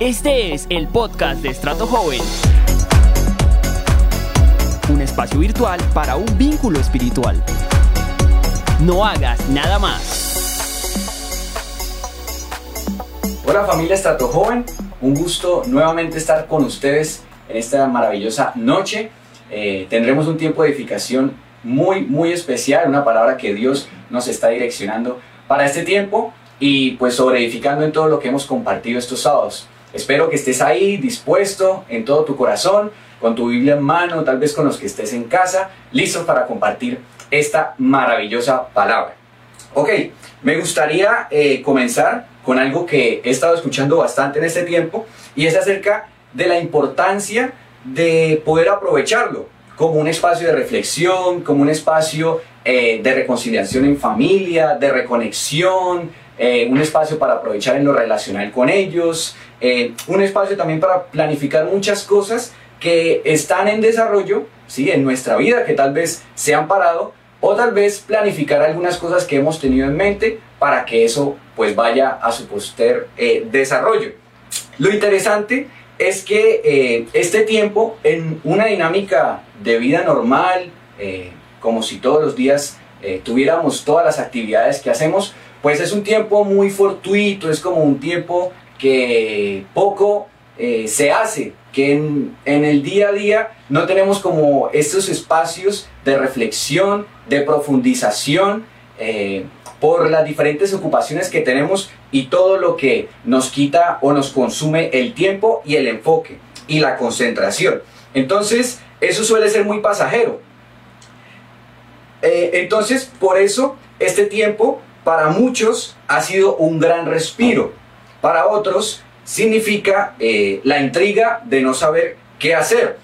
Este es el podcast de Estrato Joven. Un espacio virtual para un vínculo espiritual. No hagas nada más. Hola familia Estrato Joven, un gusto nuevamente estar con ustedes en esta maravillosa noche. Eh, tendremos un tiempo de edificación muy, muy especial, una palabra que Dios nos está direccionando para este tiempo y pues sobre edificando en todo lo que hemos compartido estos sábados. Espero que estés ahí dispuesto en todo tu corazón, con tu Biblia en mano, tal vez con los que estés en casa, listos para compartir esta maravillosa palabra. Ok, me gustaría eh, comenzar con algo que he estado escuchando bastante en este tiempo y es acerca de la importancia de poder aprovecharlo como un espacio de reflexión, como un espacio eh, de reconciliación en familia, de reconexión, eh, un espacio para aprovechar en lo relacional con ellos, eh, un espacio también para planificar muchas cosas que están en desarrollo, ¿sí? en nuestra vida, que tal vez se han parado, o tal vez planificar algunas cosas que hemos tenido en mente para que eso pues vaya a su poster eh, desarrollo. Lo interesante es que este tiempo en una dinámica de vida normal, como si todos los días tuviéramos todas las actividades que hacemos, pues es un tiempo muy fortuito, es como un tiempo que poco eh, se hace, que en, el día a día no tenemos como estos espacios de reflexión, de profundización eh, por las diferentes ocupaciones que tenemos y todo lo que nos quita o nos consume el tiempo y el enfoque y la concentración. Entonces, eso suele ser muy pasajero. Eh, entonces, por eso, este tiempo para muchos ha sido un gran respiro, para otros significa eh, la intriga de no saber qué hacer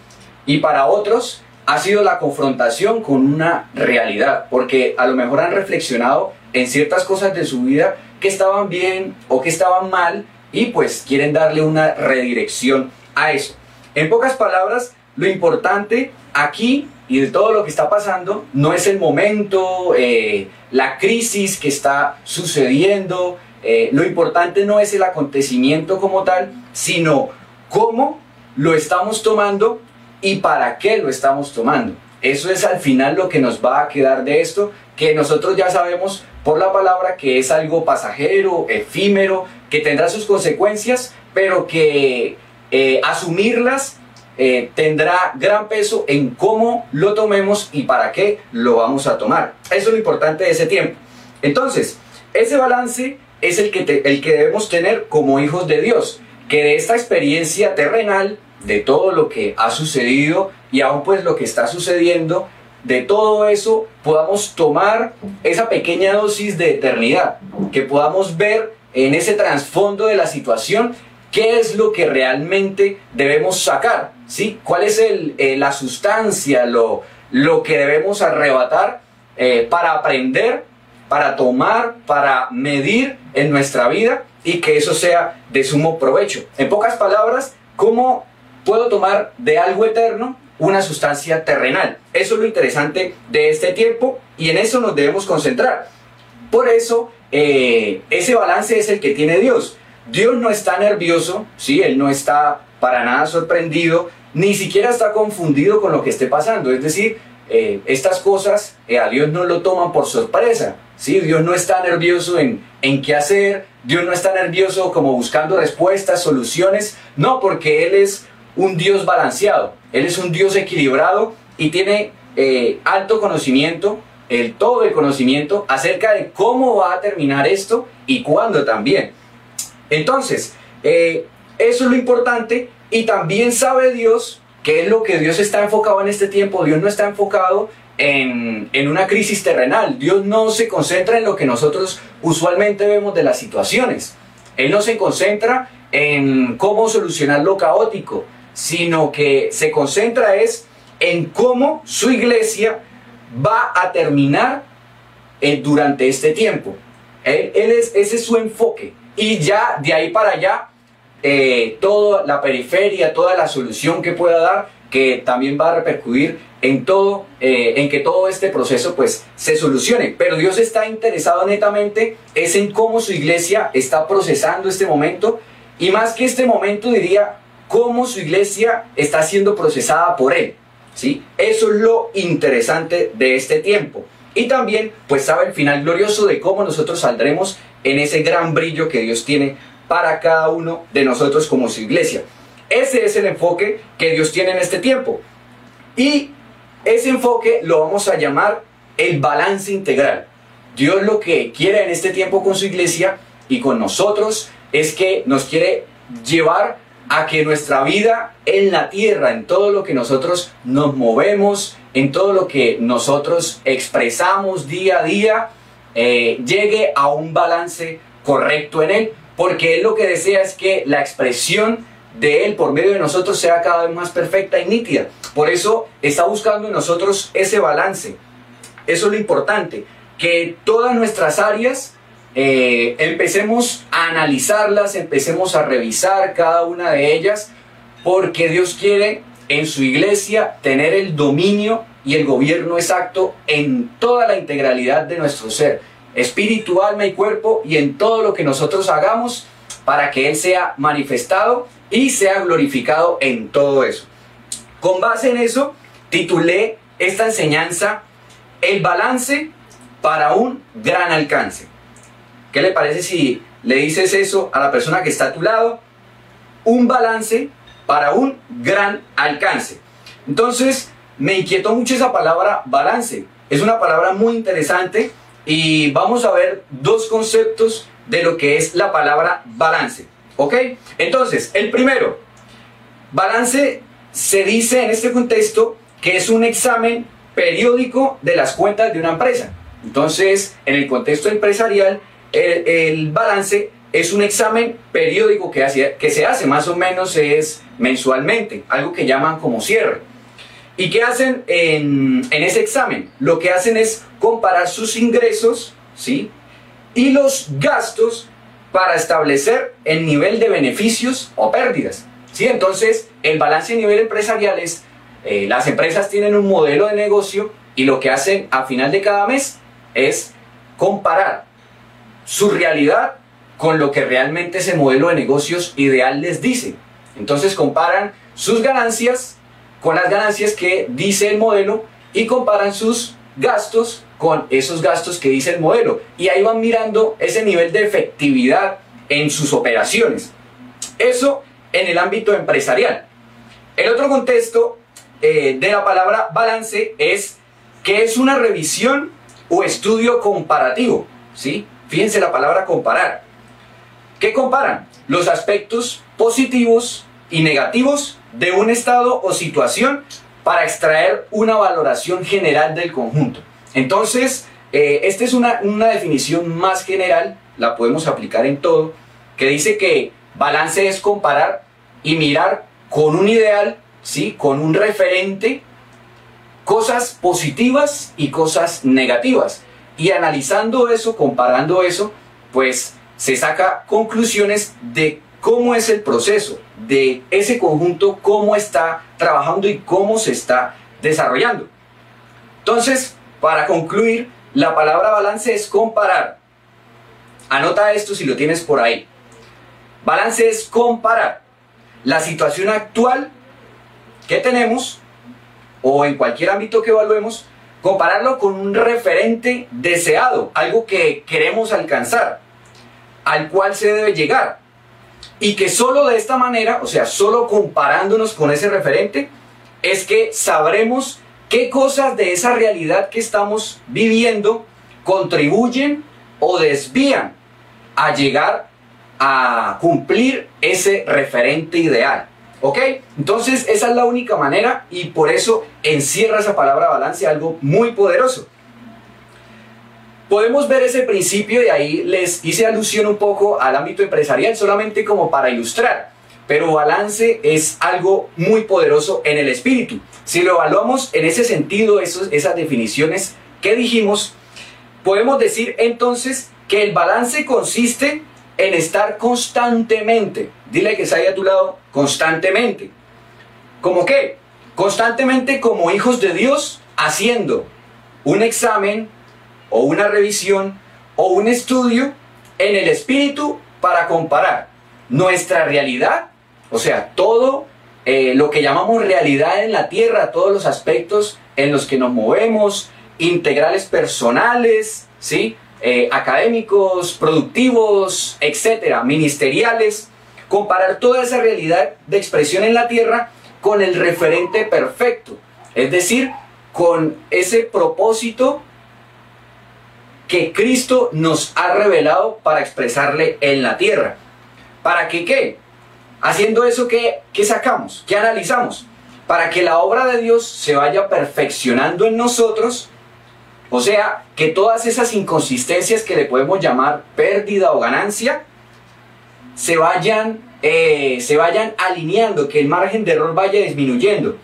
y para otros ha sido la confrontación con una realidad, porque a lo mejor han reflexionado en ciertas cosas de su vida que estaban bien o que estaban mal y pues quieren darle una redirección a eso. En pocas palabras, lo importante aquí y de todo lo que está pasando no es el momento, eh, la crisis que está sucediendo, eh, lo importante no es el acontecimiento como tal, sino cómo lo estamos tomando y para qué lo estamos tomando. Eso es al final lo que nos va a quedar de esto, que nosotros ya sabemos por la palabra que es algo pasajero, efímero, que tendrá sus consecuencias, pero que eh, asumirlas eh, tendrá gran peso en cómo lo tomemos y para qué lo vamos a tomar. Eso es lo importante de ese tiempo. Entonces, ese balance es el que, el que debemos tener como hijos de Dios, que de esta experiencia terrenal, de todo lo que ha sucedido y aún pues lo que está sucediendo, de todo eso podamos tomar esa pequeña dosis de eternidad, que podamos ver en ese trasfondo de la situación qué es lo que realmente debemos sacar, ¿sí? ¿Cuál es eh, la sustancia, lo, lo que debemos arrebatar eh, para aprender, para tomar, para medir en nuestra vida y que eso sea de sumo provecho? En pocas palabras, ¿cómo puedo tomar de algo eterno una sustancia terrenal? Eso es lo interesante de este tiempo y en eso nos debemos concentrar. Por eso, eh, ese balance es el que tiene Dios. Dios no está nervioso, ¿sí? Él no está para nada sorprendido, ni siquiera está confundido con lo que esté pasando. Es decir, eh, estas cosas eh, a Dios no lo toman por sorpresa, ¿sí? Dios no está nervioso en, en qué hacer, Dios no está nervioso como buscando respuestas, soluciones, no, porque Él es un Dios balanceado, Él es un Dios equilibrado y tiene eh, alto conocimiento, el todo el conocimiento acerca de cómo va a terminar esto y cuándo también. Entonces, eh, eso es lo importante y también sabe Dios que es lo que Dios está enfocado en este tiempo. Dios no está enfocado en, en, una crisis terrenal. Dios no se concentra en lo que nosotros usualmente vemos de las situaciones. Él no se concentra en cómo solucionar lo caótico, sino que se concentra es en cómo su iglesia va a terminar eh, durante este tiempo. Él, es, ese es su enfoque. Y ya de ahí para allá, eh, toda la periferia, toda la solución que pueda dar, que también va a repercutir en todo, eh, en que todo este proceso pues se solucione. Pero Dios está interesado netamente es en cómo su iglesia está procesando este momento Y más que este momento diría cómo su iglesia está siendo procesada por él. ¿sí? Eso es lo interesante de este tiempo. Y también pues sabe el final glorioso de cómo nosotros saldremos en ese gran brillo que Dios tiene para cada uno de nosotros como su iglesia. Ese es el enfoque que Dios tiene en este tiempo. Y ese enfoque lo vamos a llamar el balance integral. Dios lo que quiere en este tiempo con su iglesia y con nosotros es que nos quiere llevar a que nuestra vida en la tierra, en todo lo que nosotros nos movemos, en todo lo que nosotros expresamos día a día, eh, llegue a un balance correcto en él, porque él lo que desea es que la expresión de él por medio de nosotros sea cada vez más perfecta y nítida. Por eso está buscando en nosotros ese balance. Eso es lo importante, que todas nuestras áreas eh, empecemos a analizarlas, empecemos a revisar cada una de ellas, porque Dios quiere en su iglesia tener el dominio y el gobierno exacto en toda la integralidad de nuestro ser, espíritu, alma y cuerpo, y en todo lo que nosotros hagamos para que Él sea manifestado y sea glorificado en todo eso. Con base en eso, titulé esta enseñanza El balance para un gran alcance. ¿Qué le parece si le dices eso a la persona que está a tu lado? Un balance para un gran alcance. Entonces, me inquietó mucho esa palabra balance. Es una palabra muy interesante y vamos a ver dos conceptos de lo que es la palabra balance. ¿Ok? Entonces, el primero, balance se dice en este contexto que es un examen periódico de las cuentas de una empresa. Entonces, en el contexto empresarial, el, balance es un examen periódico que, que se hace, más o menos es mensualmente, algo que llaman como cierre. ¿Y qué hacen en, ese examen? Lo que hacen es comparar sus ingresos ¿sí? y los gastos para establecer el nivel de beneficios o pérdidas. ¿sí? Entonces, el balance a nivel empresarial es, eh, las empresas tienen un modelo de negocio y lo que hacen a final de cada mes es comparar su realidad con lo que realmente ese modelo de negocios ideal les dice. Entonces comparan sus ganancias con las ganancias que dice el modelo y comparan sus gastos con esos gastos que dice el modelo. Y ahí van mirando ese nivel de efectividad en sus operaciones. Eso en el ámbito empresarial. El otro contexto eh, de la palabra balance es que es una revisión o estudio comparativo. ¿sí? Fíjense la palabra comparar. ¿Qué comparan? Los aspectos positivos y negativos de un estado o situación para extraer una valoración general del conjunto. Entonces, eh, esta es una, una definición más general, la podemos aplicar en todo, que dice que balance es comparar y mirar con un ideal, ¿sí? con un referente, cosas positivas y cosas negativas. Y analizando eso, comparando eso, pues se saca conclusiones de cómo es el proceso, de ese conjunto, cómo está trabajando y cómo se está desarrollando. Entonces, para concluir, la palabra balance es comparar. Anota esto si lo tienes por ahí. Balance es comparar la situación actual que tenemos o en cualquier ámbito que evaluemos compararlo con un referente deseado, algo que queremos alcanzar, al cual se debe llegar. Y que solo de esta manera, o sea, solo comparándonos con ese referente, es que sabremos qué cosas de esa realidad que estamos viviendo contribuyen o desvían a llegar a cumplir ese referente ideal. ¿Ok? Entonces esa es la única manera y por eso encierra esa palabra balance algo muy poderoso. Podemos ver ese principio y ahí les hice alusión un poco al ámbito empresarial solamente como para ilustrar. Pero balance es algo muy poderoso en el espíritu. Si lo evaluamos en ese sentido, esas definiciones que dijimos, podemos decir entonces que el balance consiste en estar constantemente, dile que está ahí a tu lado, constantemente. ¿Cómo qué? Constantemente como hijos de Dios haciendo un examen o una revisión o un estudio en el espíritu para comparar nuestra realidad, o sea, todo eh, lo que llamamos realidad en la tierra, todos los aspectos en los que nos movemos, integrales personales, ¿sí? Eh, académicos, productivos, etcétera, ministeriales, comparar toda esa realidad de expresión en la tierra con el referente perfecto, es decir, con ese propósito que Cristo nos ha revelado para expresarle en la tierra. ¿Para que qué? Haciendo eso, ¿qué, ¿qué sacamos? ¿Qué analizamos? Para que la obra de Dios se vaya perfeccionando en nosotros, o sea, que todas esas inconsistencias que le podemos llamar pérdida o ganancia, se vayan, eh, se vayan alineando, que el margen de error vaya disminuyendo.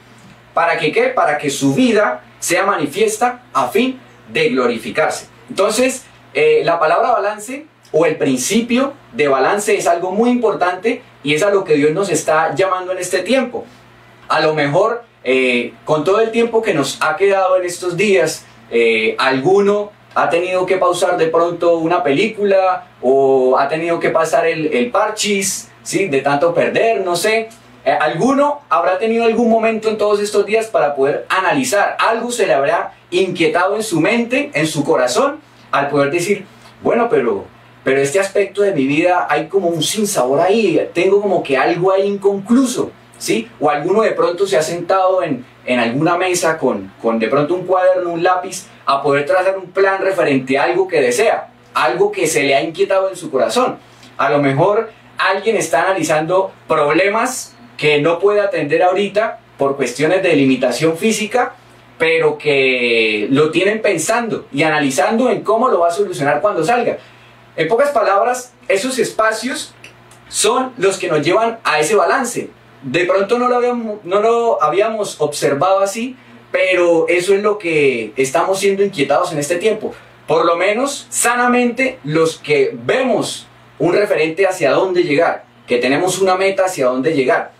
¿Para que qué? Para que su vida sea manifiesta a fin de glorificarse. Entonces, eh, la palabra balance o el principio de balance es algo muy importante y es a lo que Dios nos está llamando en este tiempo. A lo mejor, eh, con todo el tiempo que nos ha quedado en estos días, eh, alguno ha tenido que pausar de pronto una película o ha tenido que pasar el, el parchis, ¿sí? de tanto perder, no sé. alguno habrá tenido algún momento en todos estos días para poder analizar, algo se le habrá inquietado en su mente, en su corazón, al poder decir, bueno, pero, pero este aspecto de mi vida hay como un sinsabor ahí, tengo como que algo ahí inconcluso, ¿sí? O alguno de pronto se ha sentado en, en alguna mesa con, con de pronto un cuaderno, un lápiz, a poder trazar un plan referente a algo que desea, algo que se le ha inquietado en su corazón. A lo mejor alguien está analizando problemas que no puede atender ahorita por cuestiones de limitación física pero que lo tienen pensando y analizando en cómo lo va a solucionar cuando salga. En pocas palabras, esos espacios son los que nos llevan a ese balance. De pronto no lo habíamos, no lo habíamos observado así, pero eso es lo que estamos siendo inquietados en este tiempo. Por lo menos sanamente los que vemos un referente hacia dónde llegar, que tenemos una meta hacia dónde llegar.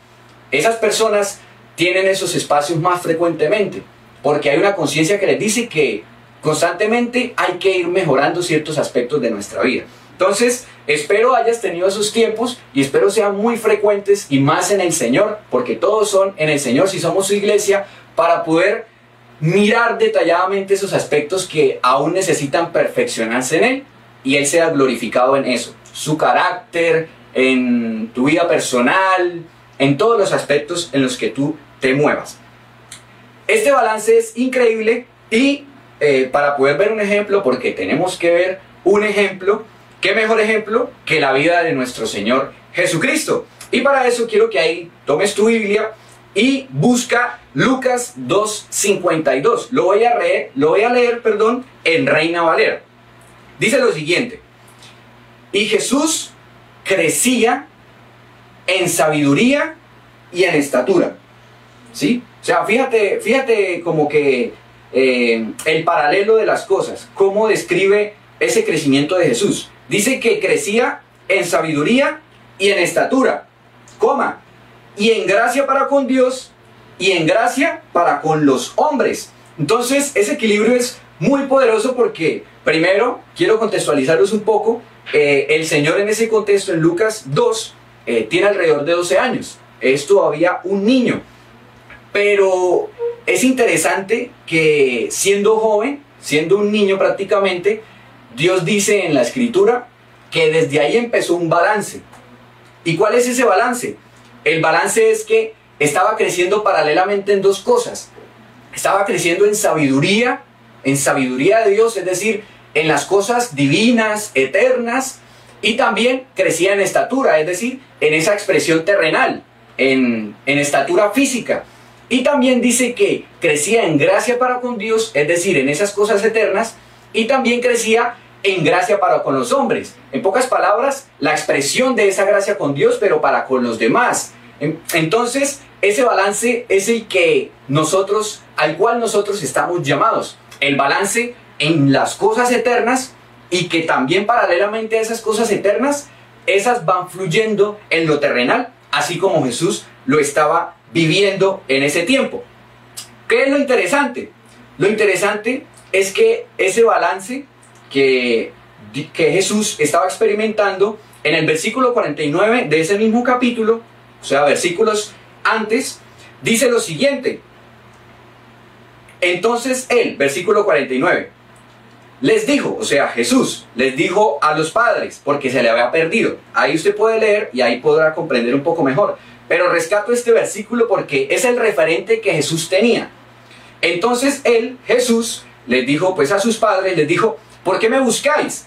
Esas personas tienen esos espacios más frecuentemente porque hay una conciencia que les dice que constantemente hay que ir mejorando ciertos aspectos de nuestra vida. Entonces, espero hayas tenido esos tiempos y espero sean muy frecuentes y más en el Señor, porque todos son en el Señor si somos su iglesia, para poder mirar detalladamente esos aspectos que aún necesitan perfeccionarse en Él y Él sea glorificado en eso. Su carácter, en tu vida personal, en todos los aspectos en los que tú te muevas. Este balance es increíble y eh, para poder ver un ejemplo, porque tenemos que ver un ejemplo, ¿qué mejor ejemplo que la vida de nuestro Señor Jesucristo? Y para eso quiero que ahí tomes tu Biblia y busca Lucas 2.52. Lo voy a leer, lo voy a leer, perdón, en Reina Valera. Dice lo siguiente. Y Jesús crecía en sabiduría y en estatura. ¿Sí? O sea, fíjate, fíjate como que eh, el paralelo de las cosas, cómo describe ese crecimiento de Jesús. Dice que crecía en sabiduría y en estatura, coma, y en gracia para con Dios y en gracia para con los hombres. Entonces, ese equilibrio es muy poderoso porque, primero, quiero contextualizarlos un poco. Eh, el Señor en ese contexto, en Lucas 2, eh, tiene alrededor de 12 años. Es todavía un niño. Pero es interesante que siendo joven, siendo un niño prácticamente, Dios dice en la escritura que desde ahí empezó un balance. ¿Y cuál es ese balance? El balance es que estaba creciendo paralelamente en dos cosas. Estaba creciendo en sabiduría, en sabiduría de Dios, es decir, en las cosas divinas, eternas, y también crecía en estatura, es decir, en esa expresión terrenal, en, en estatura física. Y también dice que crecía en gracia para con Dios, es decir, en esas cosas eternas, y también crecía en gracia para con los hombres. En pocas palabras, la expresión de esa gracia con Dios, pero para con los demás. Entonces, ese balance es el que nosotros, al cual nosotros estamos llamados. El balance en las cosas eternas y que también paralelamente a esas cosas eternas, esas van fluyendo en lo terrenal, así como Jesús lo estaba viviendo en ese tiempo. ¿Qué es lo interesante? Lo interesante es que ese balance que que Jesús estaba experimentando en el versículo 49 de ese mismo capítulo, o sea, versículos antes, dice lo siguiente. Entonces él, versículo 49, les dijo, o sea, Jesús les dijo a los padres, porque se le había perdido. Ahí usted puede leer y ahí podrá comprender un poco mejor. Pero rescato este versículo porque es el referente que Jesús tenía. Entonces él, Jesús, les dijo pues a sus padres, les dijo, ¿por qué me buscáis?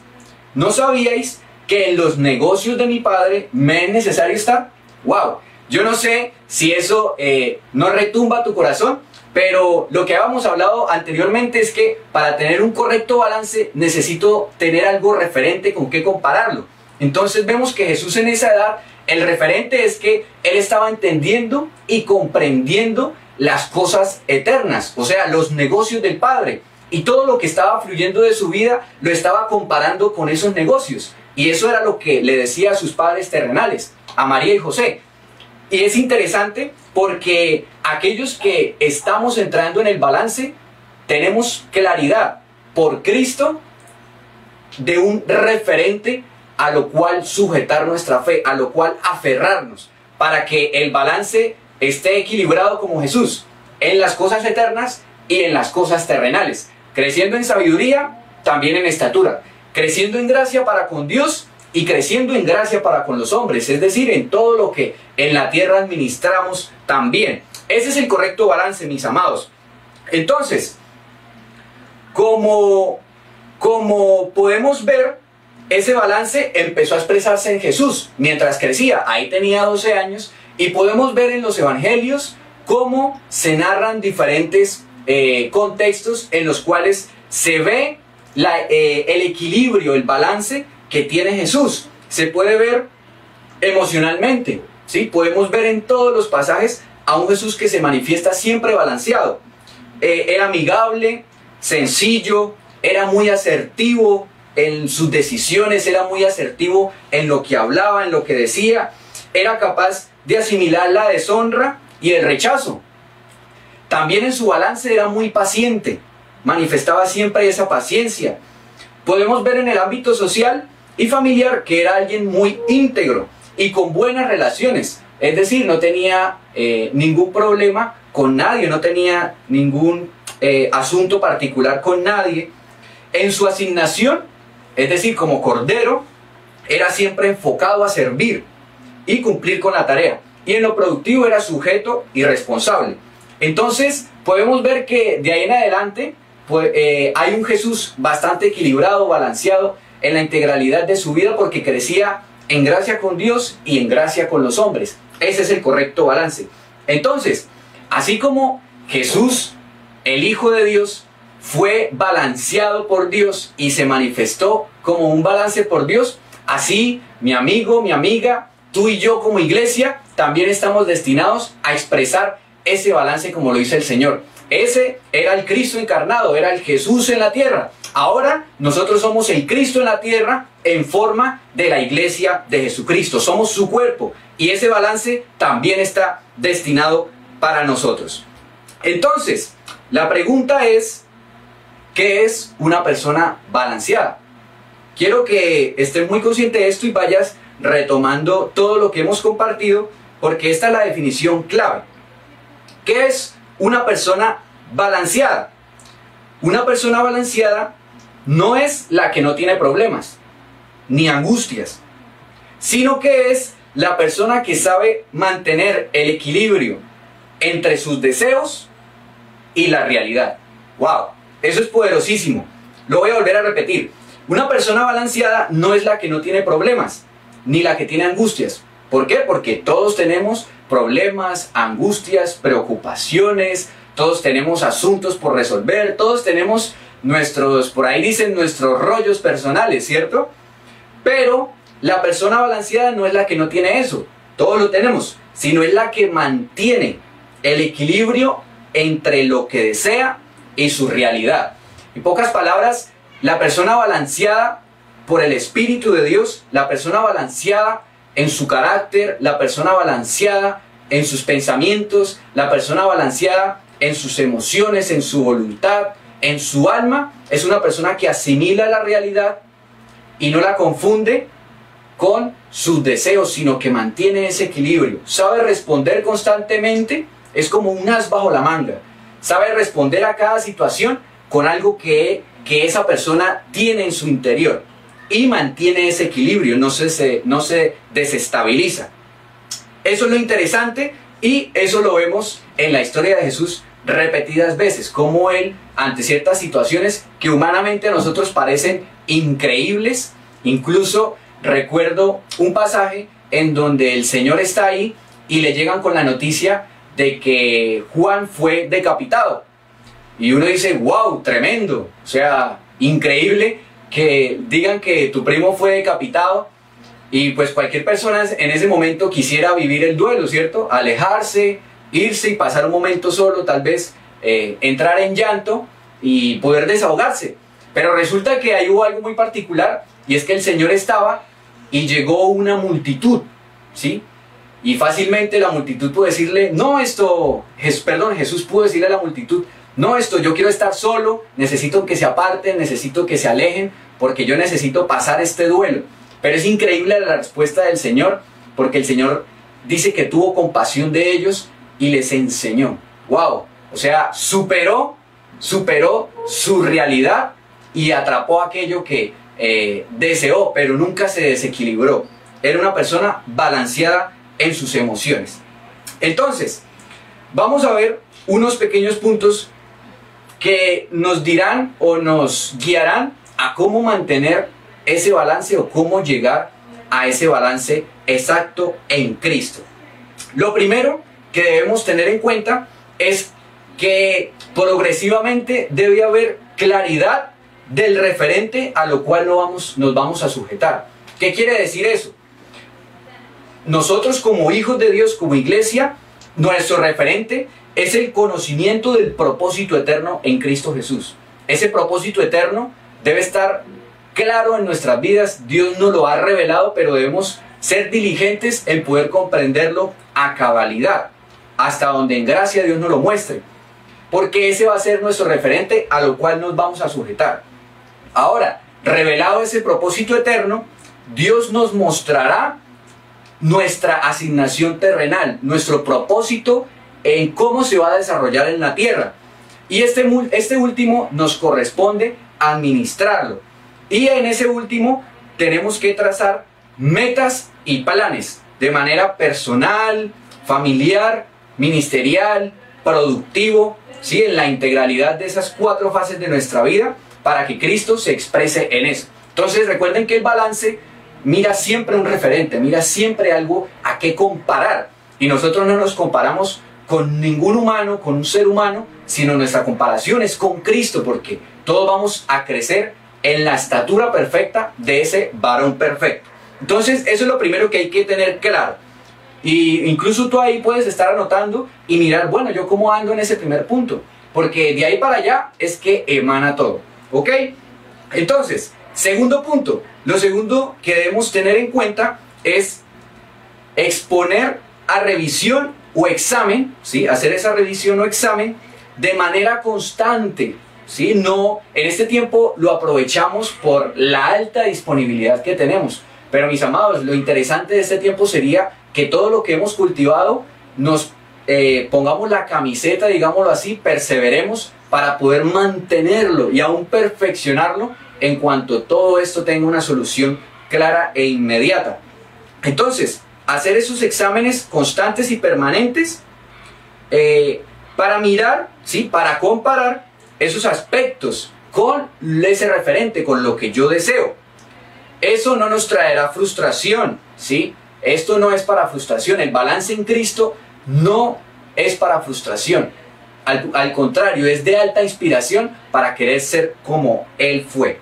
¿No sabíais que en los negocios de mi padre me es necesario estar? ¡Wow! Yo no sé si eso eh, no retumba tu corazón, pero lo que habíamos hablado anteriormente es que para tener un correcto balance necesito tener algo referente con qué compararlo. Entonces vemos que Jesús en esa edad, el referente es que él estaba entendiendo y comprendiendo las cosas eternas, o sea, los negocios del Padre. Y todo lo que estaba fluyendo de su vida lo estaba comparando con esos negocios. Y eso era lo que le decía a sus padres terrenales, a María y José. Y es interesante porque aquellos que estamos entrando en el balance, tenemos claridad por Cristo de un referente a lo cual sujetar nuestra fe, a lo cual aferrarnos, para que el balance esté equilibrado como Jesús, en las cosas eternas y en las cosas terrenales, creciendo en sabiduría, también en estatura, creciendo en gracia para con Dios y creciendo en gracia para con los hombres, es decir, en todo lo que en la tierra administramos también. Ese es el correcto balance, mis amados. Entonces, como, como podemos ver, ese balance empezó a expresarse en Jesús mientras crecía. Ahí tenía 12 años y podemos ver en los evangelios cómo se narran diferentes eh, contextos en los cuales se ve eh, el equilibrio, el balance que tiene Jesús. Se puede ver emocionalmente, ¿sí? Podemos ver en todos los pasajes a un Jesús que se manifiesta siempre balanceado. Eh, era amigable, sencillo, era muy asertivo en sus decisiones, era muy asertivo en lo que hablaba, en lo que decía, era capaz de asimilar la deshonra y el rechazo. También en su balance era muy paciente, manifestaba siempre esa paciencia. Podemos ver en el ámbito social y familiar que era alguien muy íntegro y con buenas relaciones. Es decir, no tenía eh, ningún problema con nadie, no tenía ningún eh, asunto particular con nadie. En su asignación, es decir, como cordero, era siempre enfocado a servir y cumplir con la tarea. Y en lo productivo era sujeto y responsable. Entonces, podemos ver que de ahí en adelante pues, eh, hay un Jesús bastante equilibrado, balanceado, en la integralidad de su vida porque crecía en gracia con Dios y en gracia con los hombres. Ese es el correcto balance. Entonces, así como Jesús, el Hijo de Dios, fue balanceado por Dios y se manifestó como un balance por Dios, así mi amigo, mi amiga, tú y yo como iglesia también estamos destinados a expresar ese balance como lo dice el Señor. Ese era el Cristo encarnado, era el Jesús en la tierra. Ahora nosotros somos el Cristo en la tierra en forma de la iglesia de Jesucristo. Somos su cuerpo y ese balance también está destinado para nosotros. Entonces, la pregunta es, ¿qué es una persona balanceada? Quiero que estés muy consciente de esto y vayas retomando todo lo que hemos compartido porque esta es la definición clave. ¿Qué es una persona balanceada. Una persona balanceada no es la que no tiene problemas, ni angustias, sino que es la persona que sabe mantener el equilibrio entre sus deseos y la realidad. ¡Wow! Eso es poderosísimo. Lo voy a volver a repetir. Una persona balanceada no es la que no tiene problemas, ni la que tiene angustias. ¿Por qué? Porque todos tenemos problemas, angustias, preocupaciones, todos tenemos asuntos por resolver, todos tenemos nuestros, por ahí dicen, nuestros rollos personales, ¿cierto? Pero la persona balanceada no es la que no tiene eso, todos lo tenemos, sino es la que mantiene el equilibrio entre lo que desea y su realidad. En pocas palabras, la persona balanceada por el Espíritu de Dios, la persona balanceada en su carácter, la persona balanceada en sus pensamientos, la persona balanceada en sus emociones, en su voluntad, en su alma, es una persona que asimila la realidad y no la confunde con sus deseos, sino que mantiene ese equilibrio. Sabe responder constantemente, es como un as bajo la manga. Sabe responder a cada situación con algo que, que esa persona tiene en su interior y mantiene ese equilibrio, no se, no se desestabiliza. Eso es lo interesante y eso lo vemos en la historia de Jesús repetidas veces, como Él, ante ciertas situaciones que humanamente a nosotros parecen increíbles, incluso recuerdo un pasaje en donde el Señor está ahí y le llegan con la noticia de que Juan fue decapitado. Y uno dice, wow, tremendo, o sea, increíble que digan que tu primo fue decapitado y pues cualquier persona en ese momento quisiera vivir el duelo, ¿cierto? Alejarse, irse y pasar un momento solo, tal vez eh, entrar en llanto y poder desahogarse. Pero resulta que ahí hubo algo muy particular y es que el Señor estaba y llegó una multitud, ¿sí? Y fácilmente la multitud pudo decirle, no esto, perdón, Jesús pudo decirle a la multitud, no esto, yo quiero estar solo, necesito que se aparten, necesito que se alejen, porque yo necesito pasar este duelo. Pero es increíble la respuesta del Señor, porque el Señor dice que tuvo compasión de ellos y les enseñó. ¡Wow! O sea, superó, superó su realidad y atrapó aquello que eh, deseó, pero nunca se desequilibró. Era una persona balanceada en sus emociones. Entonces, vamos a ver unos pequeños puntos que nos dirán o nos guiarán a cómo mantener ese balance o cómo llegar a ese balance exacto en Cristo. Lo primero que debemos tener en cuenta es que progresivamente debe haber claridad del referente a lo cual no vamos, nos vamos a sujetar. ¿Qué quiere decir eso? Nosotros como hijos de Dios, como iglesia, nuestro referente es el conocimiento del propósito eterno en Cristo Jesús. Ese propósito eterno debe estar claro en nuestras vidas. Dios nos lo ha revelado, pero debemos ser diligentes en poder comprenderlo a cabalidad, hasta donde en gracia Dios nos lo muestre. Porque ese va a ser nuestro referente a lo cual nos vamos a sujetar. Ahora, revelado ese propósito eterno, Dios nos mostrará nuestra asignación terrenal, nuestro propósito en cómo se va a desarrollar en la tierra. Y este, este último nos corresponde administrarlo. Y en ese último tenemos que trazar metas y planes de manera personal, familiar, ministerial, productivo, ¿sí? en la integralidad de esas cuatro fases de nuestra vida para que Cristo se exprese en eso. Entonces recuerden que el balance mira siempre un referente, mira siempre algo a qué comparar. Y nosotros no nos comparamos con ningún humano, con un ser humano, sino nuestra comparación es con Cristo, porque todos vamos a crecer en la estatura perfecta de ese varón perfecto. Entonces, eso es lo primero que hay que tener claro. Y incluso tú ahí puedes estar anotando y mirar, bueno, yo cómo ando en ese primer punto. Porque de ahí para allá es que emana todo. ¿Ok? Entonces, segundo punto. Lo segundo que debemos tener en cuenta es exponer a revisión o examen, ¿sí? Hacer esa revisión o examen de manera constante, ¿sí? No, en este tiempo lo aprovechamos por la alta disponibilidad que tenemos. Pero mis amados, lo interesante de este tiempo sería que todo lo que hemos cultivado nos eh, pongamos la camiseta, digámoslo así, perseveremos para poder mantenerlo y aún perfeccionarlo en cuanto todo esto tenga una solución clara e inmediata. Entonces, hacer esos exámenes constantes y permanentes eh, para mirar, ¿sí? para comparar esos aspectos con ese referente, con lo que yo deseo. Eso no nos traerá frustración, ¿sí? Esto no es para frustración. El balance en Cristo no es para frustración. Al, al, contrario, es de alta inspiración para querer ser como Él fue.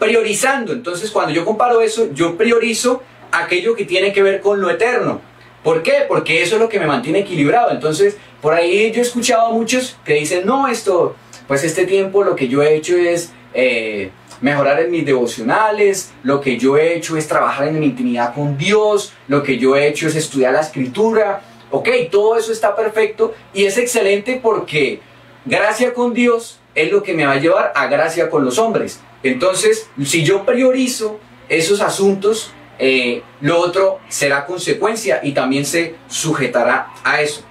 Priorizando, entonces cuando yo comparo eso, yo priorizo aquello que tiene que ver con lo eterno. ¿Por qué? Porque eso es lo que me mantiene equilibrado. Entonces, por ahí yo he escuchado a muchos que dicen, no, esto, pues este tiempo lo que yo he hecho es eh, mejorar en mis devocionales, lo que yo he hecho es trabajar en mi intimidad con Dios, lo que yo he hecho es estudiar la escritura. Ok, todo eso está perfecto y es excelente porque gracia con Dios es lo que me va a llevar a gracia con los hombres. Entonces, si yo priorizo esos asuntos, eh, lo otro será consecuencia y también se sujetará a eso.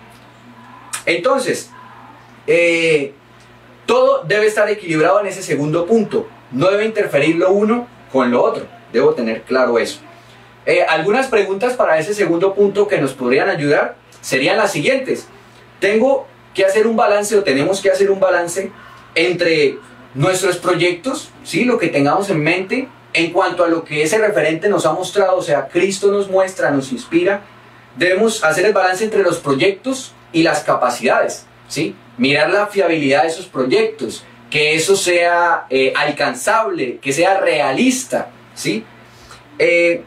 Entonces, eh, todo debe estar equilibrado en ese segundo punto. No debe interferir lo uno con lo otro. Debo tener claro eso. Eh, algunas preguntas para ese segundo punto que nos podrían ayudar serían las siguientes. Tengo que hacer un balance o tenemos que hacer un balance entre nuestros proyectos, ¿sí? lo que tengamos en mente, en cuanto a lo que ese referente nos ha mostrado, o sea, Cristo nos muestra, nos inspira, debemos hacer el balance entre los proyectos y las capacidades, ¿sí? Mirar la fiabilidad de esos proyectos, que eso sea eh, alcanzable, que sea realista, ¿sí? Eh,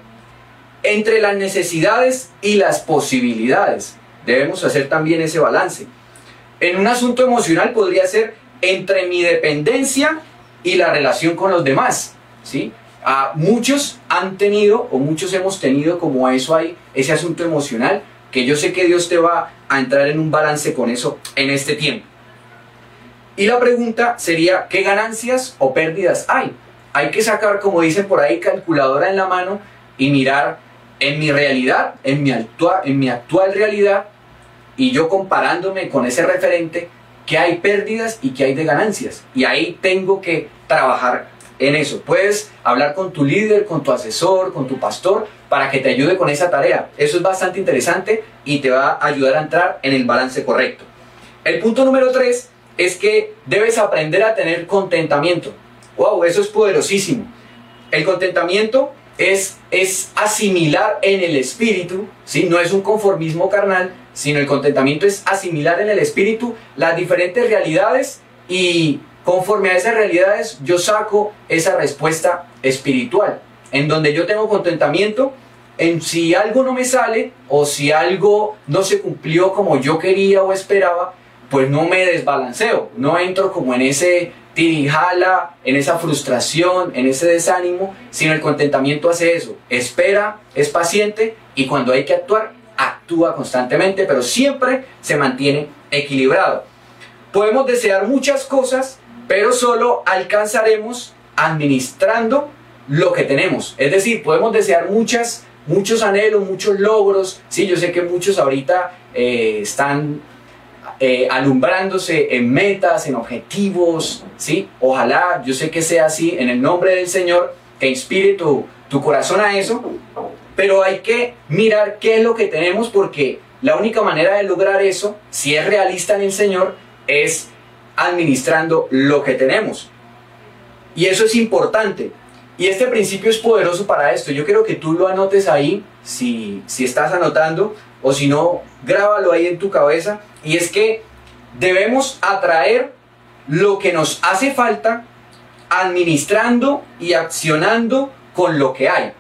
entre las necesidades y las posibilidades. Debemos hacer también ese balance. En un asunto emocional podría ser entre mi dependencia y la relación con los demás. ¿sí? A muchos han tenido, o muchos hemos tenido como eso hay, ese asunto emocional, que yo sé que Dios te va a entrar en un balance con eso en este tiempo. Y la pregunta sería, ¿qué ganancias o pérdidas hay? Hay que sacar, como dicen por ahí, calculadora en la mano y mirar en mi realidad, en mi, en mi actual realidad, y yo comparándome con ese referente, que hay pérdidas y que hay de ganancias. Y ahí tengo que trabajar en eso. Puedes hablar con tu líder, con tu asesor, con tu pastor, para que te ayude con esa tarea. Eso es bastante interesante y te va a ayudar a entrar en el balance correcto. El punto número tres es que debes aprender a tener contentamiento. ¡Wow! Eso es poderosísimo. El contentamiento es, es asimilar en el espíritu, ¿sí? no es un conformismo carnal, sino el contentamiento es asimilar en el espíritu las diferentes realidades y conforme a esas realidades yo saco esa respuesta espiritual, en donde yo tengo contentamiento en si algo no me sale o si algo no se cumplió como yo quería o esperaba, pues no me desbalanceo, no entro como en ese tirijala, en esa frustración, en ese desánimo, sino el contentamiento hace eso, espera, es paciente y cuando hay que actuar, actúa constantemente, pero siempre se mantiene equilibrado. Podemos desear muchas cosas, pero solo alcanzaremos administrando lo que tenemos. Es decir, podemos desear muchas, muchos anhelos, muchos logros. Sí, yo sé que muchos ahorita eh, están eh, alumbrándose en metas, en objetivos, ¿sí? Ojalá, yo sé que sea así, en el nombre del Señor, que inspire tu, tu corazón a eso, pero hay que mirar qué es lo que tenemos porque la única manera de lograr eso, si es realista en el Señor, es administrando lo que tenemos. Y eso es importante. Y este principio es poderoso para esto. Yo quiero que tú lo anotes ahí, si, si estás anotando, o si no, grábalo ahí en tu cabeza. Y es que debemos atraer lo que nos hace falta administrando y accionando con lo que hay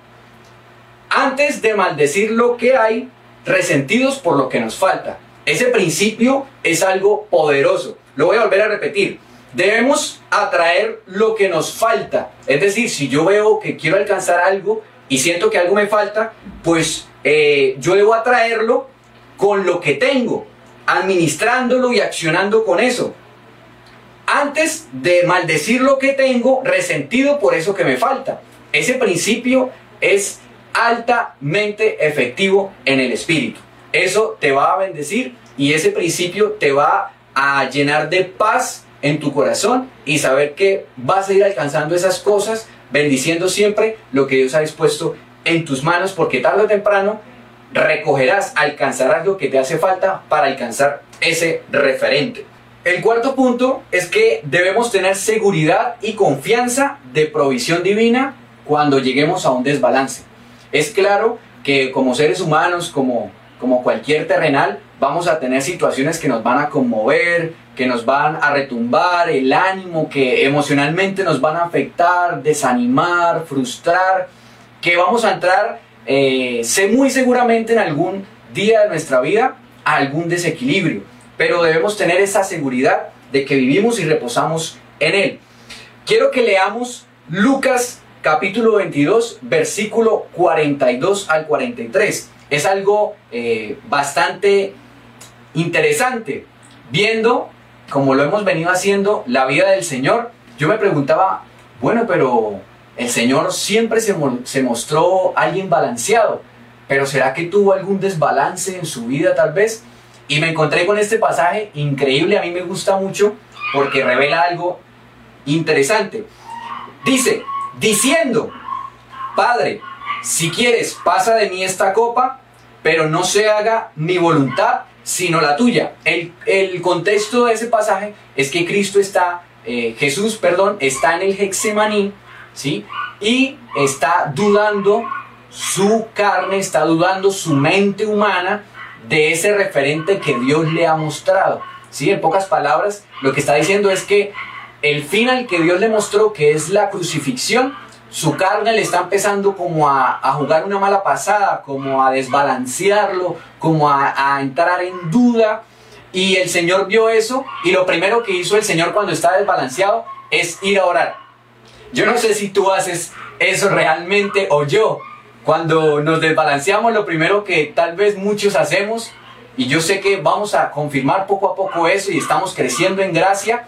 antes de maldecir lo que hay, resentidos por lo que nos falta. Ese principio es algo poderoso. Lo voy a volver a repetir. Debemos atraer lo que nos falta. Es decir, si yo veo que quiero alcanzar algo y siento que algo me falta, pues eh, yo debo atraerlo con lo que tengo, administrándolo y accionando con eso. Antes de maldecir lo que tengo, resentido por eso que me falta. Ese principio es altamente efectivo en el espíritu. Eso te va a bendecir y ese principio te va a llenar de paz en tu corazón y saber que vas a ir alcanzando esas cosas, bendiciendo siempre lo que Dios ha dispuesto en tus manos, porque tarde o temprano recogerás, alcanzarás lo que te hace falta para alcanzar ese referente. El cuarto punto es que debemos tener seguridad y confianza de provisión divina cuando lleguemos a un desbalance. Es claro que como seres humanos, como, como cualquier terrenal, vamos a tener situaciones que nos van a conmover, que nos van a retumbar el ánimo, que emocionalmente nos van a afectar, desanimar, frustrar, que vamos a entrar, eh, sé muy seguramente en algún día de nuestra vida, a algún desequilibrio. Pero debemos tener esa seguridad de que vivimos y reposamos en Él. Quiero que leamos Lucas capítulo 22, versículo 42 al 43. Es algo eh, bastante interesante, viendo, como lo hemos venido haciendo, la vida del Señor. Yo me preguntaba, bueno, pero el Señor siempre se, se mostró alguien balanceado, pero ¿será que tuvo algún desbalance en su vida tal vez? Y me encontré con este pasaje increíble, a mí me gusta mucho porque revela algo interesante. Dice, diciendo, Padre, si quieres, pasa de mí esta copa, pero no se haga mi voluntad, sino la tuya. El, el contexto de ese pasaje es que Cristo está, eh, Jesús, perdón, está en el Hexemaní, ¿sí? Y está dudando su carne, está dudando su mente humana de ese referente que Dios le ha mostrado. ¿Sí? En pocas palabras, lo que está diciendo es que el fin al que Dios le mostró, que es la crucifixión, su carne le está empezando como a, jugar una mala pasada, como a desbalancearlo, como a, entrar en duda. Y el Señor vio eso y lo primero que hizo el Señor cuando está desbalanceado es ir a orar. Yo no sé si tú haces eso realmente o yo. Cuando nos desbalanceamos, lo primero que tal vez muchos hacemos, y yo sé que vamos a confirmar poco a poco eso y estamos creciendo en gracia,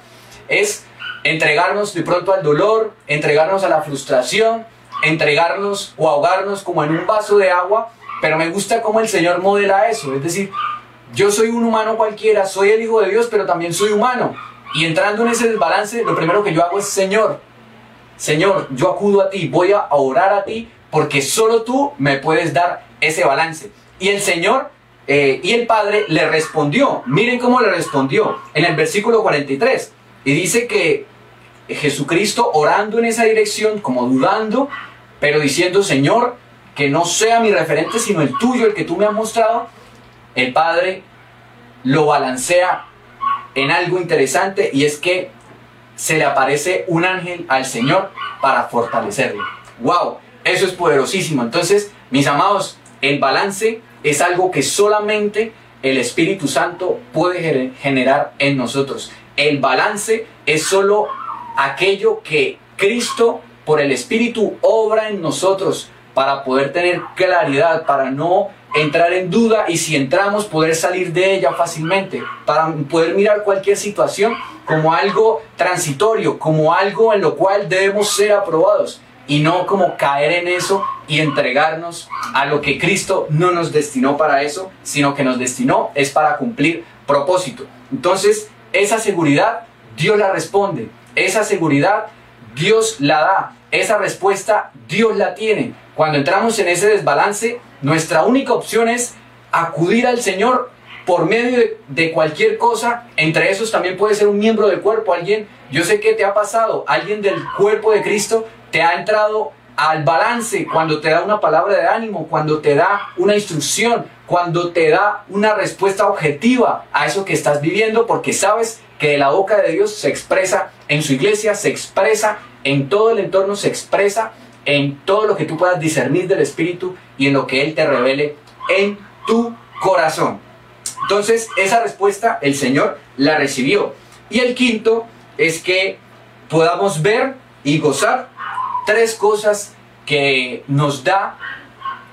es entregarnos de pronto al dolor, entregarnos a la frustración, entregarnos o ahogarnos como en un vaso de agua, pero me gusta cómo el Señor modela eso, es decir, yo soy un humano cualquiera, soy el Hijo de Dios, pero también soy humano. Y entrando en ese desbalance, lo primero que yo hago es, Señor, Señor, yo acudo a ti, voy a orar a ti, porque solo tú me puedes dar ese balance. Y el Señor eh, y el Padre le respondió, miren cómo le respondió en el versículo 43, y dice que Jesucristo orando en esa dirección, como dudando, pero diciendo, Señor, que no sea mi referente, sino el tuyo, el que tú me has mostrado, el Padre lo balancea en algo interesante y es que se le aparece un ángel al Señor para fortalecerlo. ¡Wow! Eso es poderosísimo. Entonces, mis amados, el balance es algo que solamente el Espíritu Santo puede generar en nosotros. El balance es solo aquello que Cristo por el Espíritu obra en nosotros para poder tener claridad, para no entrar en duda y si entramos poder salir de ella fácilmente, para poder mirar cualquier situación como algo transitorio, como algo en lo cual debemos ser aprobados y no como caer en eso y entregarnos a lo que Cristo no nos destinó para eso, sino que nos destinó es para cumplir propósito. Entonces, esa seguridad Dios la responde. Esa seguridad Dios la da. Esa respuesta Dios la tiene. Cuando entramos en ese desbalance, nuestra única opción es acudir al Señor por medio de, cualquier cosa. Entre esos también puede ser un miembro del cuerpo, alguien, yo sé que te ha pasado, alguien del cuerpo de Cristo te ha entrado al balance cuando te da una palabra de ánimo, cuando te da una instrucción, cuando te da una respuesta objetiva a eso que estás viviendo, porque sabes que de la boca de Dios se expresa en su iglesia, se expresa en todo el entorno, se expresa en todo lo que tú puedas discernir del Espíritu y en lo que Él te revele en tu corazón. Entonces, esa respuesta el Señor la recibió. Y el quinto es que podamos ver y gozar tres cosas que nos da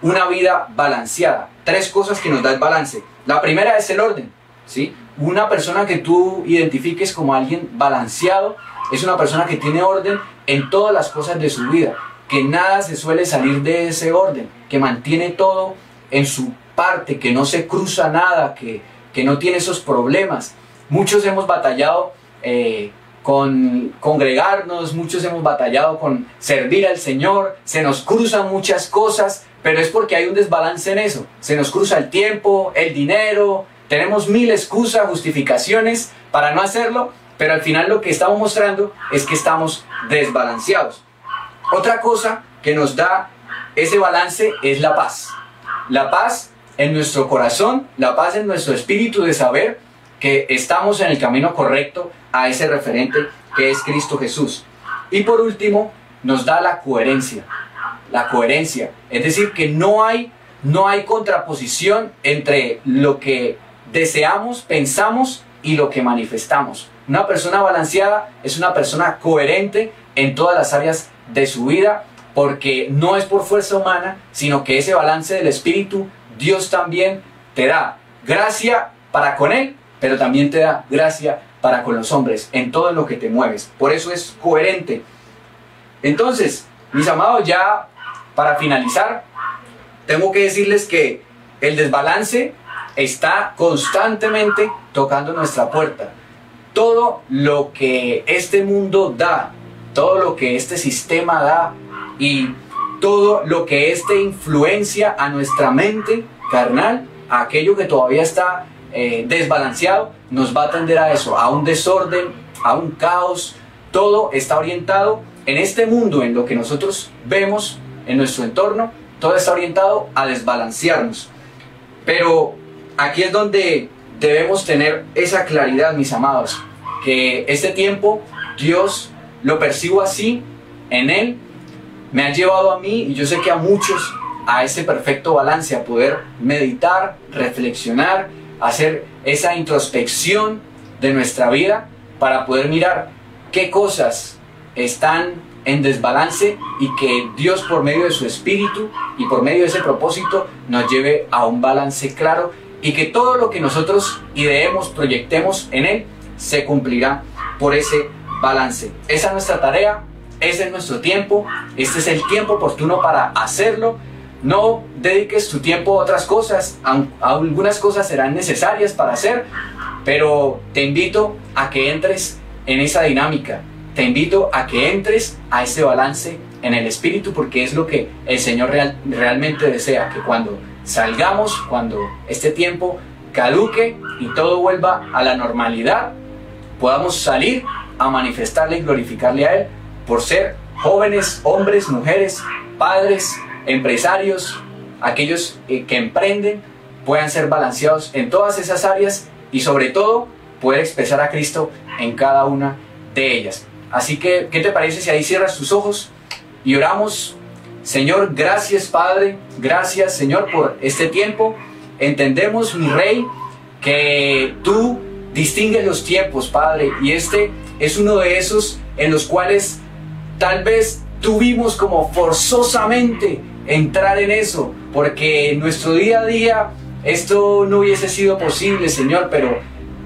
una vida balanceada. Tres cosas que nos da el balance. La primera es el orden. ¿sí? Una persona que tú identifiques como alguien balanceado es una persona que tiene orden en todas las cosas de su vida, que nada se suele salir de ese orden, que mantiene todo en su parte, que no se cruza nada, que, que no tiene esos problemas. Muchos hemos batallado eh, con congregarnos, muchos hemos batallado con servir al Señor, se nos cruzan muchas cosas, pero es porque hay un desbalance en eso. Se nos cruza el tiempo, el dinero, tenemos mil excusas, justificaciones para no hacerlo, pero al final lo que estamos mostrando es que estamos desbalanceados. Otra cosa que nos da ese balance es la paz. La paz en nuestro corazón, la paz en nuestro espíritu de saber que estamos en el camino correcto a ese referente que es Cristo Jesús. Y por último, nos da la coherencia. La coherencia. Es decir, que no hay, no hay contraposición entre lo que deseamos, pensamos y lo que manifestamos. Una persona balanceada es una persona coherente en todas las áreas de su vida porque no es por fuerza humana, sino que ese balance del espíritu Dios también te da gracia para con él, pero también te da gracia para con los hombres en todo lo que te mueves. Por eso es coherente. Entonces, mis amados, ya para finalizar, tengo que decirles que el desbalance está constantemente tocando nuestra puerta. Todo lo que este mundo da, todo lo que este sistema da y todo lo que este influencia a nuestra mente carnal, a aquello que todavía está eh, desbalanceado, nos va a tender a eso, a un desorden, a un caos. Todo está orientado en este mundo, en lo que nosotros vemos en nuestro entorno, todo está orientado a desbalancearnos. Pero aquí es donde debemos tener esa claridad, mis amados, que este tiempo Dios lo percibo así, en Él, me ha llevado a mí y yo sé que a muchos a ese perfecto balance, a poder meditar, reflexionar, hacer esa introspección de nuestra vida para poder mirar qué cosas están en desbalance y que Dios por medio de su espíritu y por medio de ese propósito nos lleve a un balance claro y que todo lo que nosotros ideemos, proyectemos en Él, se cumplirá por ese balance. Esa es nuestra tarea, ese es nuestro tiempo, este es el tiempo oportuno para hacerlo. No dediques tu tiempo a otras cosas, algunas cosas serán necesarias para hacer, pero te invito a que entres en esa dinámica, te invito a que entres a ese balance en el espíritu porque es lo que el Señor real, realmente desea, que cuando salgamos, cuando este tiempo caduque y todo vuelva a la normalidad, podamos salir a manifestarle y glorificarle a Él por ser jóvenes, hombres, mujeres, padres, empresarios, aquellos eh, que emprenden, puedan ser balanceados en todas esas áreas y sobre todo poder expresar a Cristo en cada una de ellas. Así que, ¿qué te parece si ahí cierras tus ojos y oramos? Señor, gracias Padre, gracias Señor por este tiempo. Entendemos, mi Rey, que tú distingues los tiempos, Padre, y este es uno de esos en los cuales tal vez tuvimos como forzosamente entrar en eso, porque en nuestro día a día esto no hubiese sido posible, Señor, pero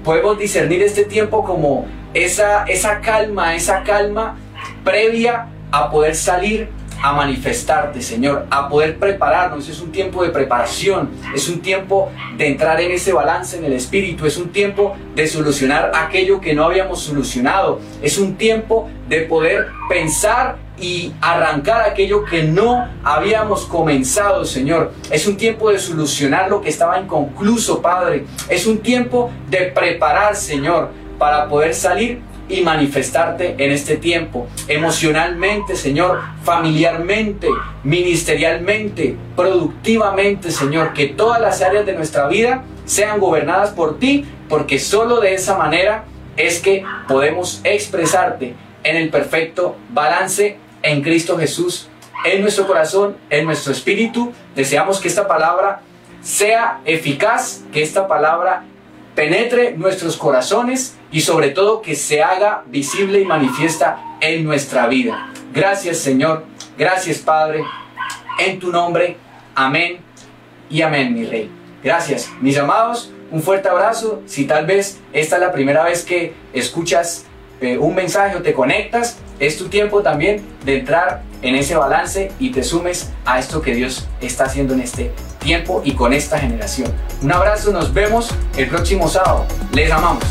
podemos discernir este tiempo como esa, esa calma, esa calma previa a poder salir a manifestarte, Señor, a poder prepararnos. Es un tiempo de preparación, es un tiempo de entrar en ese balance en el espíritu, es un tiempo de solucionar aquello que no habíamos solucionado, es un tiempo de poder pensar y arrancar aquello que no habíamos comenzado, Señor. Es un tiempo de solucionar lo que estaba inconcluso, Padre. Es un tiempo de preparar, Señor para poder salir y manifestarte en este tiempo, emocionalmente, Señor, familiarmente, ministerialmente, productivamente, Señor, que todas las áreas de nuestra vida sean gobernadas por ti, porque solo de esa manera es que podemos expresarte en el perfecto balance en Cristo Jesús, en nuestro corazón, en nuestro espíritu. Deseamos que esta palabra sea eficaz, que esta palabra penetre nuestros corazones y sobre todo que se haga visible y manifiesta en nuestra vida. Gracias Señor, gracias Padre, en tu nombre, amén y amén mi Rey. Gracias, mis amados, un fuerte abrazo. Si tal vez esta es la primera vez que escuchas eh, un mensaje o te conectas, es tu tiempo también de entrar en ese balance y te sumes a esto que Dios está haciendo en este tiempo y con esta generación. Un abrazo, nos vemos el próximo sábado. Les amamos.